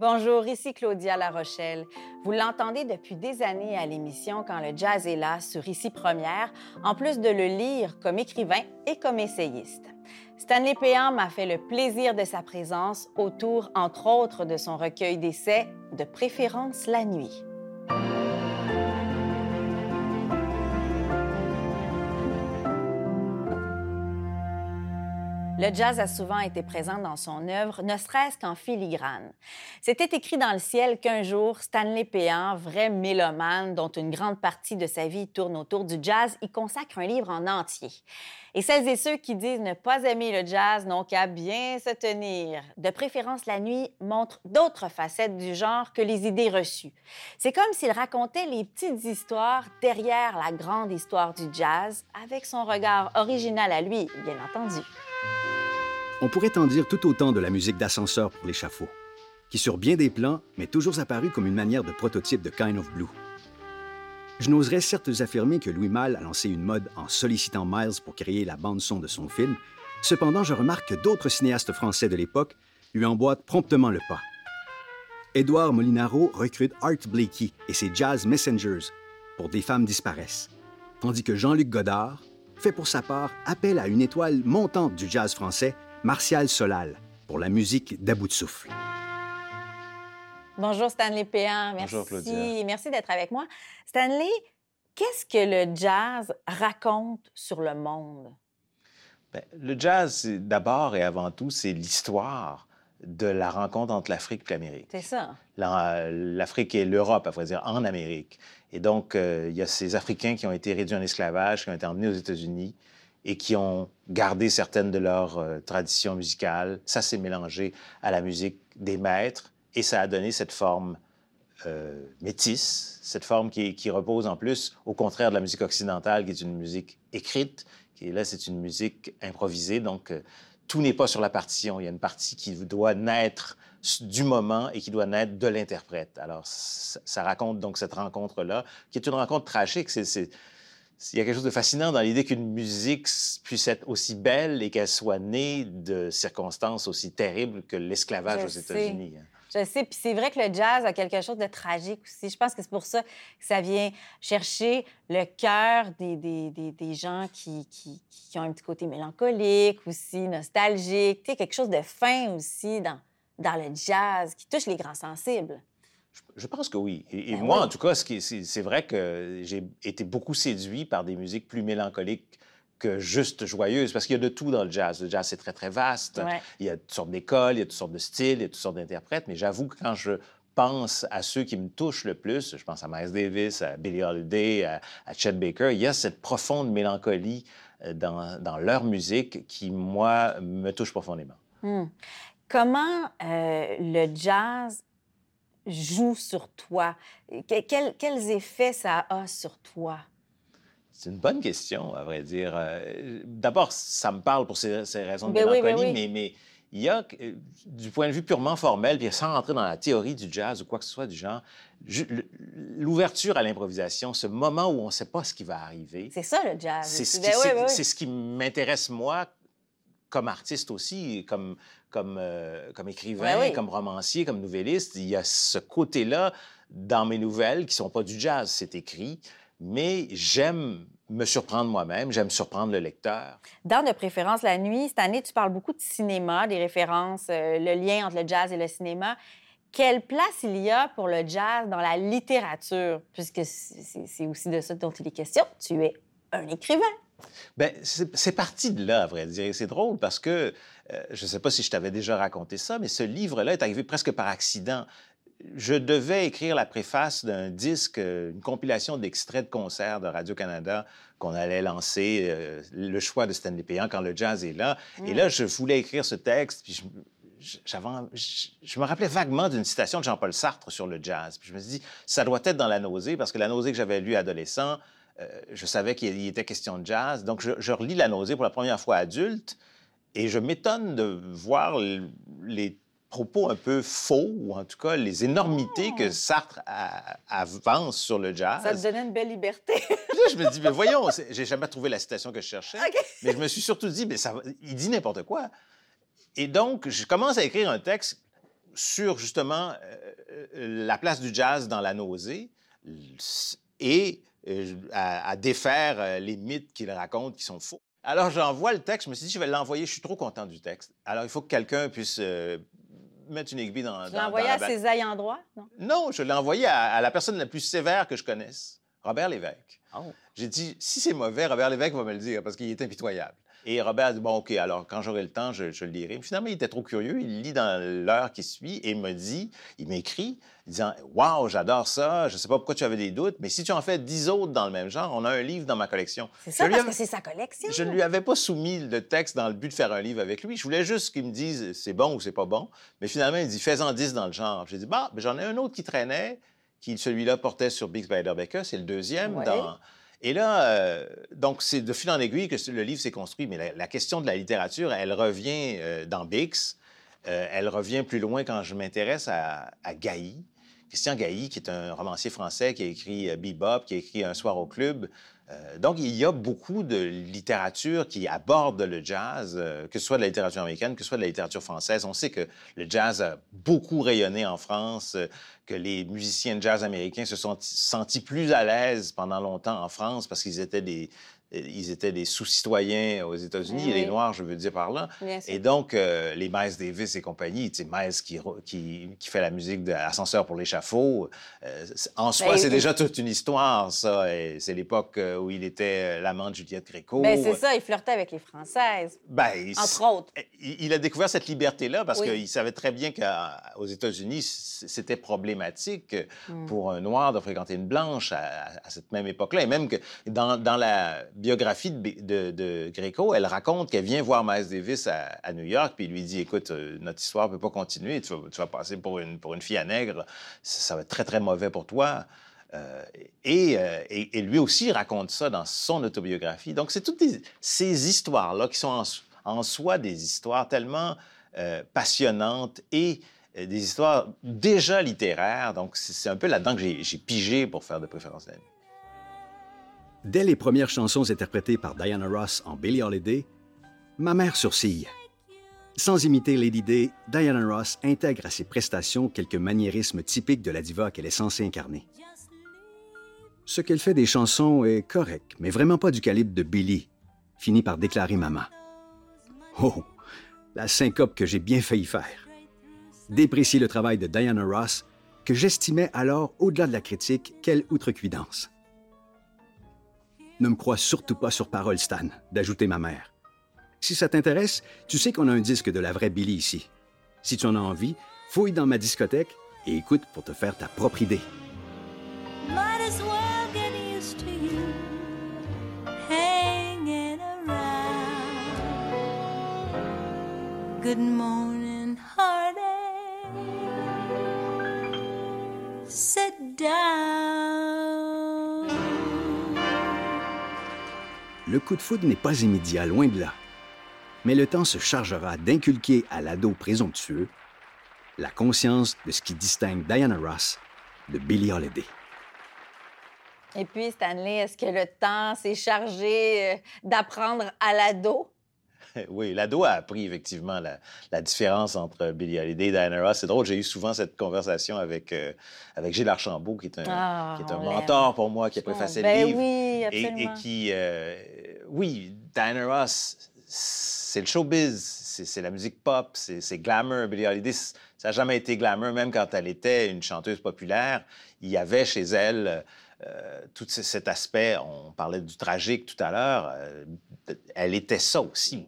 Bonjour, ici Claudia La Rochelle. Vous l'entendez depuis des années à l'émission Quand le jazz est là sur Ici Première, en plus de le lire comme écrivain et comme essayiste. Stanley Péan m'a fait le plaisir de sa présence autour, entre autres, de son recueil d'essais, de préférence la nuit. Le jazz a souvent été présent dans son œuvre, ne serait-ce qu'en filigrane. C'était écrit dans le ciel qu'un jour, Stanley Péan, vrai mélomane dont une grande partie de sa vie tourne autour du jazz, y consacre un livre en entier. Et celles et ceux qui disent ne pas aimer le jazz n'ont qu'à bien se tenir. De préférence, la nuit montre d'autres facettes du genre que les idées reçues. C'est comme s'il racontait les petites histoires derrière la grande histoire du jazz, avec son regard original à lui, bien entendu. On pourrait en dire tout autant de la musique d'ascenseur pour l'échafaud, qui sur bien des plans m'est toujours apparue comme une manière de prototype de Kind of Blue. Je n'oserais certes affirmer que Louis Malle a lancé une mode en sollicitant Miles pour créer la bande-son de son film, cependant je remarque que d'autres cinéastes français de l'époque lui emboîtent promptement le pas. Édouard Molinaro recrute Art Blakey et ses Jazz Messengers pour Des femmes disparaissent, tandis que Jean-Luc Godard fait pour sa part appel à une étoile montante du jazz français Martial Solal pour la musique d'À bout de souffle. Bonjour Stanley Péan, merci. Bonjour Claudia. Merci d'être avec moi. Stanley, qu'est-ce que le jazz raconte sur le monde? Ben, le jazz, d'abord et avant tout, c'est l'histoire de la rencontre entre l'Afrique et l'Amérique. C'est ça. L'Afrique et l'Europe, à vrai dire, en Amérique. Et donc, euh, il y a ces Africains qui ont été réduits en esclavage, qui ont été emmenés aux États-Unis, et qui ont gardé certaines de leurs euh, traditions musicales. Ça s'est mélangé à la musique des maîtres et ça a donné cette forme euh, métisse, cette forme qui, repose en plus, au contraire de la musique occidentale, qui est une musique écrite, qui là, c'est une musique improvisée. Donc, euh, tout n'est pas sur la partition. Il y a une partie qui doit naître du moment et qui doit naître de l'interprète. Alors, ça, raconte donc cette rencontre-là, qui est une rencontre tragique. Il y a quelque chose de fascinant dans l'idée qu'une musique puisse être aussi belle et qu'elle soit née de circonstances aussi terribles que l'esclavage aux États-Unis. Hein. Je sais, puis c'est vrai que le jazz a quelque chose de tragique aussi. Je pense que c'est pour ça que ça vient chercher le cœur des, des, des, des gens qui, qui, qui, ont un petit côté mélancolique aussi, nostalgique. Tu sais, quelque chose de fin aussi dans, dans le jazz qui touche les grands sensibles. Je pense que oui. Et, ben moi, en tout cas, c'est vrai que j'ai été beaucoup séduit par des musiques plus mélancoliques que juste joyeuses, parce qu'il y a de tout dans le jazz. Le jazz, c'est très, très vaste. Il y a toutes sortes d'écoles, il y a toutes sortes de styles, il y a toutes sortes d'interprètes, mais j'avoue que quand je pense à ceux qui me touchent le plus, je pense à Miles Davis, à Billie Holiday, à, Chet Baker, il y a cette profonde mélancolie euh, dans, dans leur musique qui, moi, me touche profondément. Hmm. Comment euh, le jazz joue sur toi? quels effets ça a sur toi? C'est une bonne question, à vrai dire. Euh, d'abord, ça me parle pour ces, raisons de ben mélancolie, ben mais, mais, il y a, euh, du point de vue purement formel, puis sans rentrer dans la théorie du jazz ou quoi que ce soit du genre, l'ouverture à l'improvisation, ce moment où on ne sait pas ce qui va arriver. C'est ça le jazz. C'est ce, ben ce, qui m'intéresse moi comme artiste aussi, comme, comme, euh, comme écrivain, comme romancier, comme nouvelliste, il y a ce côté-là dans mes nouvelles qui sont pas du jazz, c'est écrit, mais j'aime me surprendre moi-même, j'aime surprendre le lecteur. Dans De préférence la nuit, cette année, tu parles beaucoup de cinéma, des références, euh, le lien entre le jazz et le cinéma. Quelle place il y a pour le jazz dans la littérature, puisque c'est aussi de ça dont il est question. Tu es un écrivain. Bien, c'est parti de là, à vrai dire. C'est drôle parce que, euh, je ne sais pas si je t'avais déjà raconté ça, mais ce livre-là est arrivé presque par accident. Je devais écrire la préface d'un disque, euh, une compilation d'extraits de concerts de Radio-Canada qu'on allait lancer, euh, le choix de Stanley Péan quand le jazz est là. Et là, je voulais écrire ce texte, puis je, je, me rappelais vaguement d'une citation de Jean-Paul Sartre sur le jazz. Puis je me suis dit, ça doit être dans La nausée, parce que La nausée que j'avais lue adolescent, euh, je savais qu'il était question de jazz. Donc, je, relis La nausée pour la première fois adulte et je m'étonne de voir les propos un peu faux, ou en tout cas les énormités que oh! Sartre avance sur le jazz. Ça te donnait une belle liberté. là, je me dis, mais voyons, j'ai jamais trouvé la citation que je cherchais. Mais je me suis surtout dit, mais ça, il dit n'importe quoi. Et donc, je commence à écrire un texte sur justement la place du jazz dans la nausée et à, défaire les mythes qu'il raconte qui sont faux. Alors j'envoie le texte, je me suis dit, je vais l'envoyer, je suis trop content du texte. Alors il faut que quelqu'un puisse mettre une aiguille dans. Tu l'as envoyé à ses ayants droit? Non? non, je l'ai envoyé à, la personne la plus sévère que je connaisse, Robert Lévesque. Oh. J'ai dit, si c'est mauvais, Robert Lévesque va me le dire parce qu'il est impitoyable. Et Robert a dit, bon, OK, alors quand j'aurai le temps, je, le lirai. Finalement, il était trop curieux. Il lit dans l'heure qui suit et me dit, il m'écrit, disant, Waouh, j'adore ça. Je ne sais pas pourquoi tu avais des doutes, mais si tu en fais dix autres dans le même genre, on a un livre dans ma collection. C'est ça, parce que c'est sa collection. Je ne lui avais pas soumis le texte dans le but de faire un livre avec lui. Je voulais juste qu'il me dise c'est bon ou c'est pas bon. Mais finalement, il dit, fais-en dix dans le genre. J'ai dit, bah, j'en ai un autre qui traînait, qui celui-là portait sur Big Spider Becker. C'est le deuxième dans et là, euh, donc, c'est de fil en aiguille que le livre s'est construit. Mais la, question de la littérature, elle revient euh, dans Bix. Euh, elle revient plus loin quand je m'intéresse à, à. Christian Gailly, qui est un romancier français qui a écrit Bebop, qui a écrit Un soir au club, donc, il y a beaucoup de littérature qui aborde le jazz, que ce soit de la littérature américaine, que ce soit de la littérature française. On sait que le jazz a beaucoup rayonné en France, que les musiciens de jazz américains se sont sentis plus à l'aise pendant longtemps en France parce qu'ils étaient des, ils étaient des sous-citoyens aux États-Unis, les Noirs, je veux dire par là. Et donc, euh, les Miles Davis et compagnie, tu sais, Miles qui, qui, qui, fait la musique de Ascenseur pour l'échafaud, euh, en soi, ben, c'est déjà toute une histoire, ça. C'est l'époque euh, où il était l'amant de Juliette Gréco. Ben, c'est ça, il flirtait avec les Françaises, ben, entre autres. Il, a découvert cette liberté-là parce qu'il savait très bien qu'aux États-Unis, c'était problématique hmm. pour un Noir de fréquenter une Blanche à, à cette même époque-là. Et même que dans, dans la biographie de, de, Greco, elle raconte qu'elle vient voir Miles Davis à, New York, puis il lui dit Écoute, euh, notre histoire ne peut pas continuer, tu vas, passer pour une, pour une fille à nègre, ça, va être très, très mauvais pour toi. Euh, euh, et, et, lui aussi raconte ça dans son autobiographie. Donc, c'est toutes ces histoires-là qui sont en, soi des histoires tellement passionnantes et des histoires déjà littéraires. Donc, c'est un peu là-dedans que j'ai pigé pour faire de préférence d'elle. Dès les premières chansons interprétées par Diana Ross en Billie Holiday, ma mère sourcille. Sans imiter Lady Day, Diana Ross intègre à ses prestations quelques maniérismes typiques de la diva qu'elle est censée incarner. Ce qu'elle fait des chansons est correct, mais vraiment pas du calibre de Billie, finit par déclarer maman. Oh, la syncope que j'ai bien failli faire. Déprécier le travail de Diana Ross, que j'estimais alors, au-delà de la critique, quelle outrecuidance. Ne me crois surtout pas sur parole, Stan, d'ajouter ma mère. Si ça t'intéresse, tu sais qu'on a un disque de la vraie Billy ici. Si tu en as envie, fouille dans ma discothèque et écoute pour te faire ta propre idée. Good morning, Sit down. Le coup de foudre n'est pas immédiat, loin de là. Mais le temps se chargera d'inculquer à l'ado présomptueux la conscience de ce qui distingue Diana Ross de Billie Holiday. Et puis, Stanley, est-ce que le temps s'est chargé euh, d'apprendre à l'ado? oui, l'ado a appris effectivement la, différence entre Billie Holiday et Diana Ross. C'est drôle, j'ai eu souvent cette conversation avec, euh, avec Gilles Archambault, qui est un, ah, qui est un mentor pour moi, qui a préfacé ben le livre. Oui, absolument. Et, et qui, euh, oui, Diana Ross, c'est le showbiz, c'est la musique pop, c'est glamour. Billie Holiday, ça n'a jamais été glamour, même quand elle était une chanteuse populaire. Il y avait chez elle euh, tout cet aspect, on parlait du tragique tout à l'heure, euh, elle était ça aussi,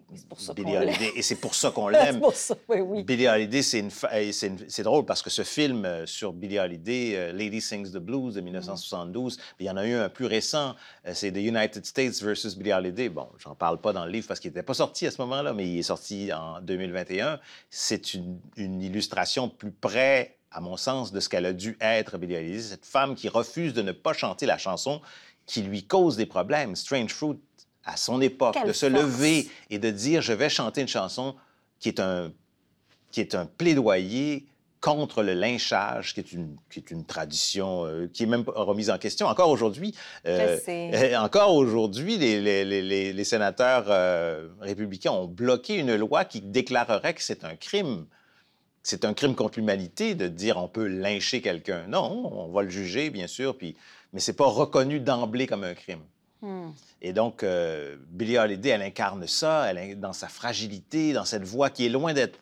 Billie Holiday, et c'est pour ça qu'on l'aime. oui, Billie Holiday, c'est drôle parce que ce film euh, sur Billie Holiday, Lady Sings the Blues de 1972, mm. il y en a eu un plus récent, c'est The United States versus Billie Holiday. Bon, j'en parle pas dans le livre parce qu'il n'était pas sorti à ce moment-là, mais il est sorti en 2021. C'est une, une illustration plus près à mon sens, de ce qu'elle a dû être, Billie cette femme qui refuse de ne pas chanter la chanson qui lui cause des problèmes. Strange Fruit, à son époque, de se lever et de dire je vais chanter une chanson qui est un, qui est un plaidoyer contre le lynchage, qui est une, qui est une tradition euh, qui est même remise en question. Encore aujourd'hui, euh, euh, encore aujourd'hui, les, les, les, les, sénateurs républicains ont bloqué une loi qui déclarerait que c'est un crime c'est un crime contre l'humanité de dire on peut lyncher quelqu'un. Non, on va le juger, bien sûr, puis, mais c'est pas reconnu d'emblée comme un crime. Hmm. Et donc, euh, Billie Holiday, elle incarne ça, elle, dans sa fragilité, dans cette voix qui est loin d'être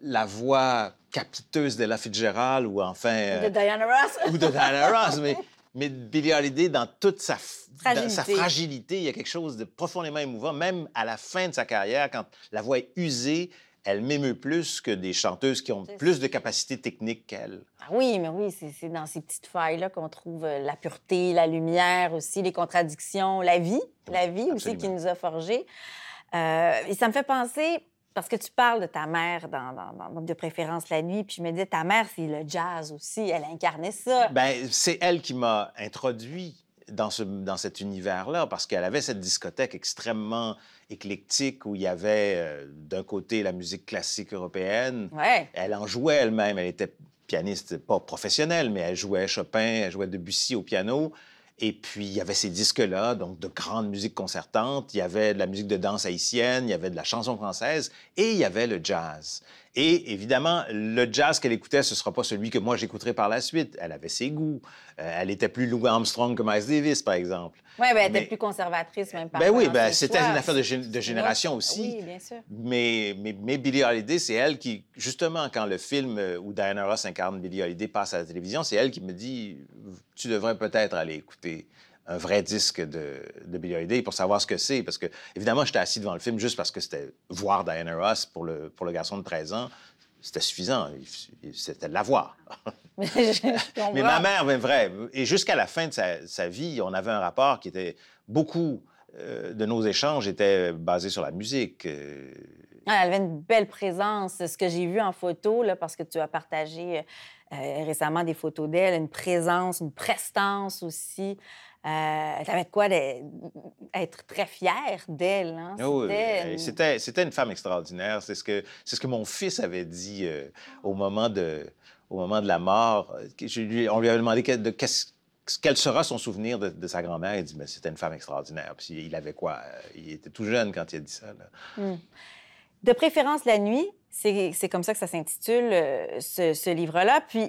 la voix capiteuse de La Fitzgerald ou enfin... de Diana Ross. ou de Diana Ross, mais, mais Billie Holiday, dans toute sa fragilité. sa fragilité, il y a quelque chose de profondément émouvant, même à la fin de sa carrière, quand la voix est usée, elle m'émeut plus que des chanteuses qui ont plus de capacités techniques qu'elle. Ah oui, mais oui, c'est dans ces petites failles-là qu'on trouve euh, la pureté, la lumière aussi, les contradictions, la vie, la vie aussi qui nous a forgés. Euh, et ça me fait penser, parce que tu parles de ta mère dans, de préférence la nuit, puis je me dis, ta mère, c'est le jazz aussi, elle incarnait ça. Ben, c'est elle qui m'a introduit dans, ce, dans cet univers-là, parce qu'elle avait cette discothèque extrêmement éclectique où il y avait euh, d'un côté la musique classique européenne. Ouais. Elle en jouait elle-même. Elle était pianiste, pas professionnelle, mais elle jouait Chopin, elle jouait Debussy au piano. Et puis, il y avait ces disques-là, donc de grandes musiques concertantes. Il y avait de la musique de danse haïtienne, il y avait de la chanson française et il y avait le jazz. Et évidemment, le jazz qu'elle écoutait, ce ne sera pas celui que moi j'écouterai par la suite. Elle avait ses goûts. Euh, elle était plus Louis Armstrong que Miles Davis, par exemple. Oui, ben, elle était plus conservatrice, même par Ben oui, ben, c'était une affaire de, génération aussi. Oui, bien sûr. Mais, mais, mais Billie Holiday, c'est elle qui, justement, quand le film euh, où Diana Ross incarne Billie Holiday passe à la télévision, c'est elle qui me dit Tu devrais peut-être aller écouter un vrai disque de, de Billie Holiday pour savoir ce que c'est. Parce que, évidemment, j'étais assis devant le film juste parce que c'était voir Diana Ross pour le, pour le garçon de 13 ans. C'était suffisant. C'était de la voir. Mais ma mère, mais vrai. Et jusqu'à la fin de sa, vie, on avait un rapport qui était beaucoup euh, de nos échanges étaient basés sur la musique. Euh. Ah, elle avait une belle présence. Ce que j'ai vu en photo, là, parce que tu as partagé euh, récemment des photos d'elle, une présence, une prestance aussi. Euh, T'avais de quoi être très fière d'elle. Hein? Ah oui, c'était, une femme extraordinaire. C'est ce que, c'est ce que mon fils avait dit euh, au, moment de, au moment de la mort. Je on lui avait demandé de, quel sera son souvenir de, sa grand-mère. Il dit mais c'était une femme extraordinaire. Puis il avait quoi Il était tout jeune quand il a dit ça. Hmm. De préférence la nuit, c'est, c'est comme ça que ça s'intitule, euh, ce, ce livre-là. Puis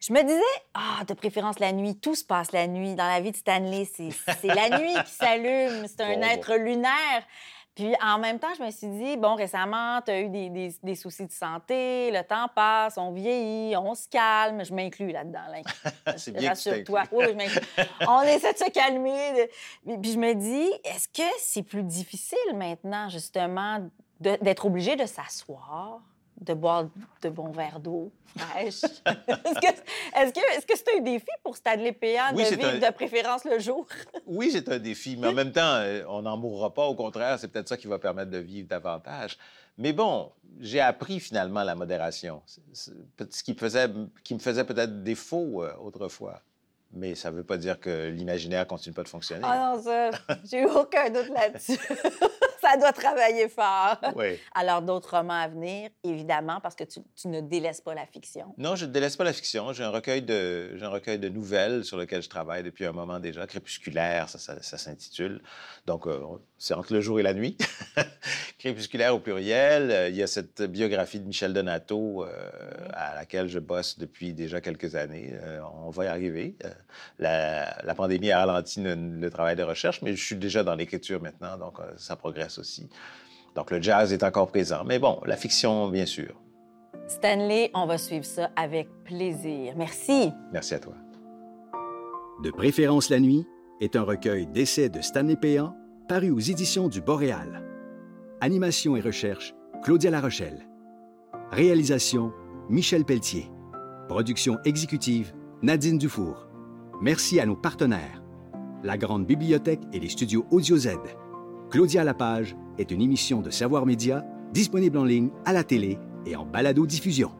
je me disais, ah, de préférence la nuit, tout se passe la nuit. Dans la vie de Stanley, c'est la nuit qui s'allume, c'est un être lunaire. Puis en même temps, je me suis dit, bon, récemment, tu as eu des, des, soucis de santé, le temps passe, on vieillit, on se calme. Je m'inclus là-dedans. Là. c'est bien Rassure-toi. Oui, on essaie de se calmer. Puis je me dis, est-ce que c'est plus difficile maintenant, justement, d'être obligé de s'asseoir, de boire de bons verres d'eau fraîche. est-ce que est-ce que c'est un défi pour Stanley Péan de vivre de préférence le jour? oui, c'est un défi, mais en même temps, euh, on n'en mourra pas. Au contraire, c'est peut-être ça qui va permettre de vivre davantage. Mais bon, j'ai appris finalement la modération, ce qui, faisait, qui me faisait peut-être défaut euh, autrefois. Mais ça ne veut pas dire que l'imaginaire continue pas de fonctionner. Ah non, ça, j'ai aucun doute là-dessus. ça doit travailler fort. Oui. Alors, d'autres romans à venir, évidemment, parce que tu, ne délaisses pas la fiction. Non, je ne délaisse pas la fiction. J'ai un, recueil de, un recueil de nouvelles sur lequel je travaille depuis un moment déjà. Crépusculaire, ça, ça, s'intitule. Donc, euh, c'est entre le jour et la nuit. Crépusculaire au pluriel. Euh, il y a cette biographie de Michel Donato euh, à laquelle je bosse depuis déjà quelques années. on va y arriver. La, la, pandémie a ralenti le, le, travail de recherche, mais je suis déjà dans l'écriture maintenant, donc ça progresse aussi. Donc le jazz est encore présent. Mais bon, la fiction, bien sûr. Stanley, on va suivre ça avec plaisir. Merci. Merci à toi. De préférence la nuit est un recueil d'essais de Stanley Péan paru aux éditions du Boréal. Animation et recherche, Claudia Larochelle. Réalisation, Michel Pelletier. Production exécutive, Nadine Dufour. Merci à nos partenaires, la Grande Bibliothèque et les studios Audio Z. Claudia Lapage est une émission de Savoir Média disponible en ligne, à la télé et en balado-diffusion.